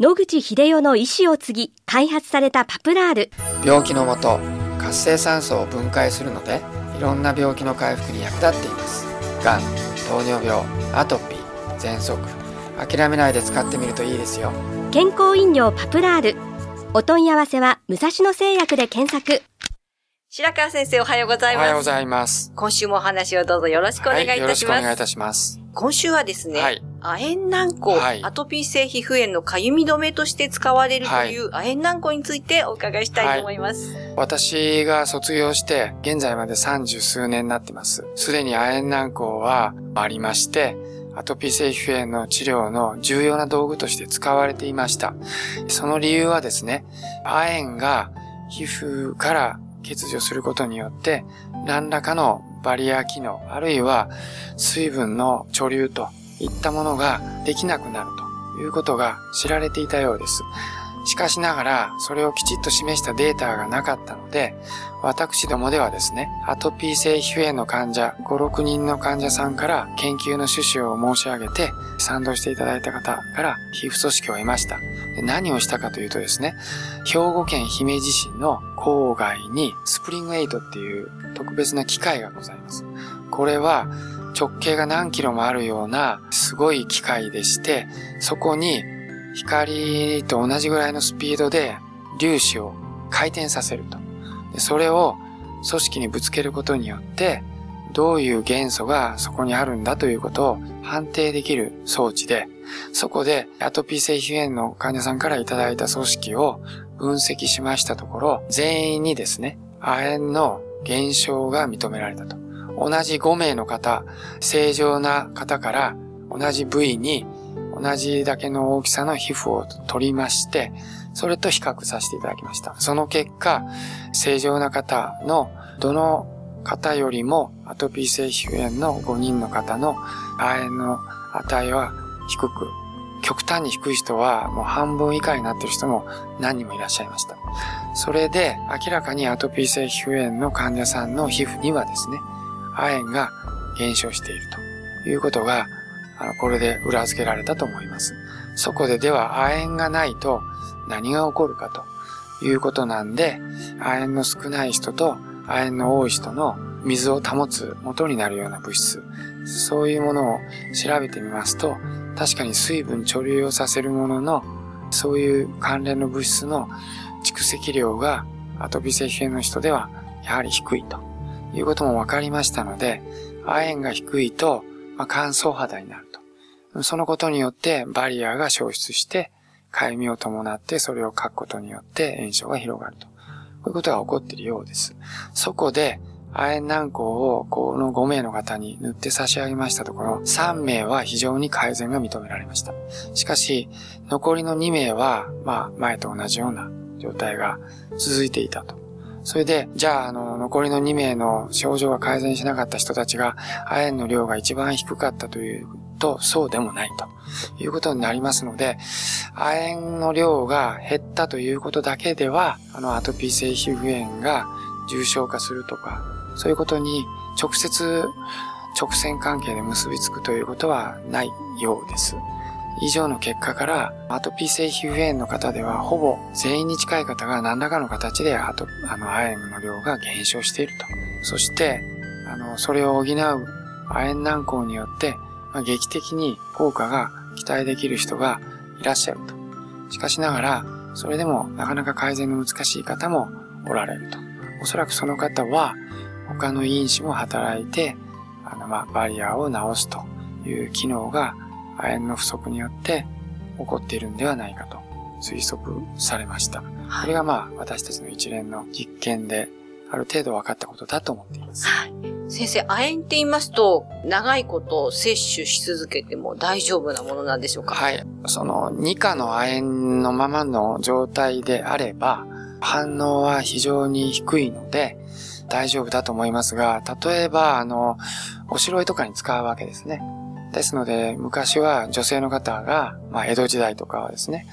野口秀夫の意思を継ぎ開発されたパプラール病気のもと活性酸素を分解するのでいろんな病気の回復に役立っていますがん糖尿病アトピー喘息諦めないで使ってみるといいですよ健康飲料パプラールお問い合わせは武蔵野製薬で検索白川先生おはようございます。おはようございます。今週もお話をどうぞよろしくお願いいたします。はい、よろしくお願いいたします。今週はですね、はい、亜鉛軟膏、はいアトピー性皮膚炎のかゆみ止めとして使われるという亜鉛軟膏についてお伺いしたいと思います。私が卒業して、現在まで三十数年になってます。すでに亜鉛軟膏はありまして、アトピー性皮膚炎の治療の重要な道具として使われていました。その理由はですね、亜鉛が皮膚から欠如することによって、何らかのバリア機能、あるいは水分の貯留といったものができなくなるということが知られていたようです。しかしながら、それをきちっと示したデータがなかったので、私どもではですね、アトピー性皮膚炎の患者、5、6人の患者さんから研究の趣旨を申し上げて、賛同していただいた方から皮膚組織を得ました。何をしたかというとですね、兵庫県姫路市の郊外にスプリングエイトっていう特別な機械がございます。これは直径が何キロもあるようなすごい機械でして、そこに光と同じぐらいのスピードで粒子を回転させると。それを組織にぶつけることによって、どういう元素がそこにあるんだということを判定できる装置で、そこでアトピー性皮膚炎の患者さんからいただいた組織を分析しましたところ、全員にですね、亜鉛の減少が認められたと。同じ5名の方、正常な方から同じ部位に同じだけの大きさの皮膚を取りまして、それと比較させていただきました。その結果、正常な方のどの方よりもアトピー性皮膚炎の5人の方の亜鉛の値は低く、極端に低い人はもう半分以下になっている人も何人もいらっしゃいました。それで明らかにアトピー性皮膚炎の患者さんの皮膚にはですね、亜鉛が減少しているということが、あの、これで裏付けられたと思います。そこででは亜鉛がないと何が起こるかということなんで、亜鉛の少ない人と亜鉛の多い人の水を保つ元になるような物質、そういうものを調べてみますと、確かに水分貯留をさせるものの、そういう関連の物質の蓄積量がアトピー性皮膚炎の人ではやはり低いということも分かりましたので、亜鉛が低いと、まあ、乾燥肌になると。そのことによってバリアが消失して、かゆみを伴ってそれを書くことによって炎症が広がると。こういうことが起こっているようです。そこで、亜鉛軟膏をこの5名の方に塗って差し上げましたところ、3名は非常に改善が認められました。しかし、残りの2名は、まあ、前と同じような状態が続いていたと。それで、じゃあ、あの、残りの2名の症状が改善しなかった人たちが、亜鉛の量が一番低かったというと、そうでもないということになりますので、亜鉛の量が減ったということだけでは、あの、アトピー性皮膚炎が重症化するとか、そういうことに直接直線関係で結びつくということはないようです。以上の結果から、アトピー性皮膚炎の方では、ほぼ全員に近い方が何らかの形で、あと、あの、亜鉛の量が減少していると。そして、あの、それを補う亜鉛軟膏によって、まあ、劇的に効果が期待できる人がいらっしゃると。しかしながら、それでもなかなか改善の難しい方もおられると。おそらくその方は、他の因子も働いて、あの、まあ、バリアを治すという機能が亜鉛の不足によって起こっているんではないかと推測されました。これがまあ、私たちの一連の実験である程度分かったことだと思っています。はい。先生、亜鉛って言いますと、長いこと摂取し続けても大丈夫なものなんでしょうか？はい。その、2価の亜鉛のままの状態であれば、反応は非常に低いので、大丈夫だと思いますが、例えば、あの、おしろいとかに使うわけですね。ですので、昔は女性の方が、まあ、江戸時代とかはですね、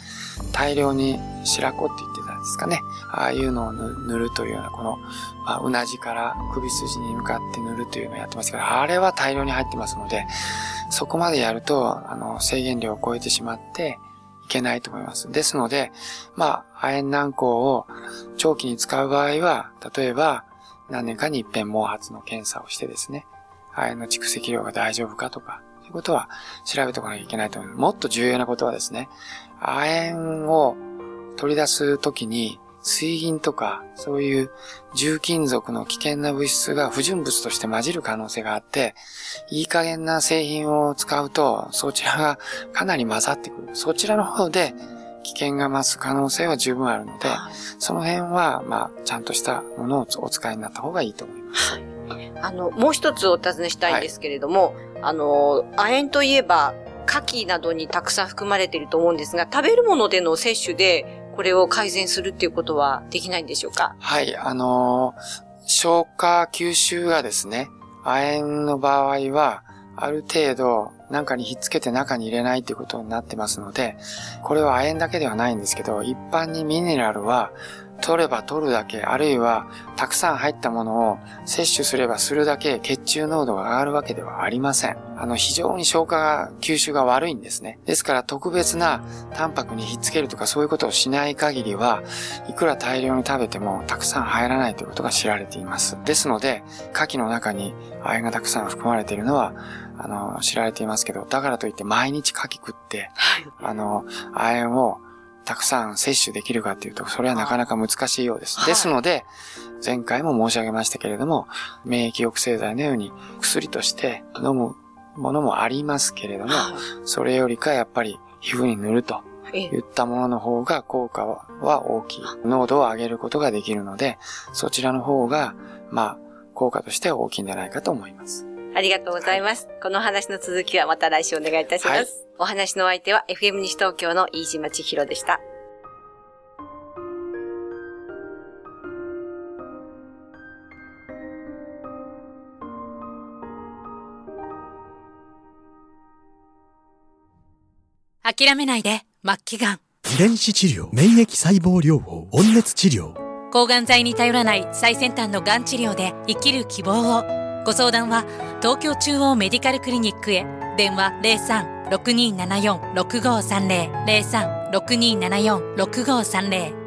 大量に白子って言ってたんですかね。ああいうのを塗るというような、この、まあ、うなじから首筋に向かって塗るというのをやってますけど、あれは大量に入ってますので、そこまでやると、あの、制限量を超えてしまって、いけないと思います。ですので、まあ、亜鉛軟膏を長期に使う場合は、例えば、何年かに一遍毛髪の検査をしてですね、亜鉛の蓄積量が大丈夫かとか、いうことは調べておかなきゃいけないと思います。もっと重要なことはですね、亜鉛を取り出すときに、水銀とか、そういう重金属の危険な物質が不純物として混じる可能性があって、いい加減な製品を使うと、そちらがかなり混ざってくる。そちらの方で危険が増す可能性は十分あるので、その辺は、まあ、ちゃんとしたものをお使いになった方がいいと思います。はい、あの、もう一つお尋ねしたいんですけれども、はい、あの、亜鉛といえば、牡蠣などにたくさん含まれていると思うんですが、食べるものでの摂取で、これを改善するっていうことはできないんでしょうか？はい、あのー、消化吸収がですね、亜鉛の場合は、ある程度、なんかにひっつけて中に入れないということになってますので、これは亜鉛だけではないんですけど、一般にミネラルは取れば取るだけ、あるいはたくさん入ったものを摂取すればするだけ血中濃度が上がるわけではありません。あの、非常に消化が、吸収が悪いんですね。ですから特別なタンパクにひっつけるとかそういうことをしない限りは、いくら大量に食べてもたくさん入らないということが知られています。ですので、牡蠣の中に亜鉛がたくさん含まれているのは、あの、知られていますけど、だからといって毎日牡蠣食って、あの、亜鉛をたくさん摂取できるかっていうと、それはなかなか難しいようです。ですので、前回も申し上げましたけれども、免疫抑制剤のように薬として飲むものもありますけれども、それよりかやっぱり皮膚に塗るといったものの方が効果は大きい。濃度を上げることができるので、そちらの方が、まあ、効果としては大きいんじゃないかと思います。ありがとうございます。はい、この話の続きはまた来週お願いいたします。はい、お話の相手は FM 西東京の飯島千尋でした。諦めないで、末期がん。遺伝子治療、免疫細胞療法、温熱治療。抗がん剤に頼らない最先端のがん治療で生きる希望を。ご相談は東京中央メディカルクリニックへ。電話03-6274-6530 03-6274-6530